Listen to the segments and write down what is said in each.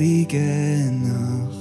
heilige Nacht,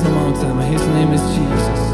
praise him all time. His name is Jesus.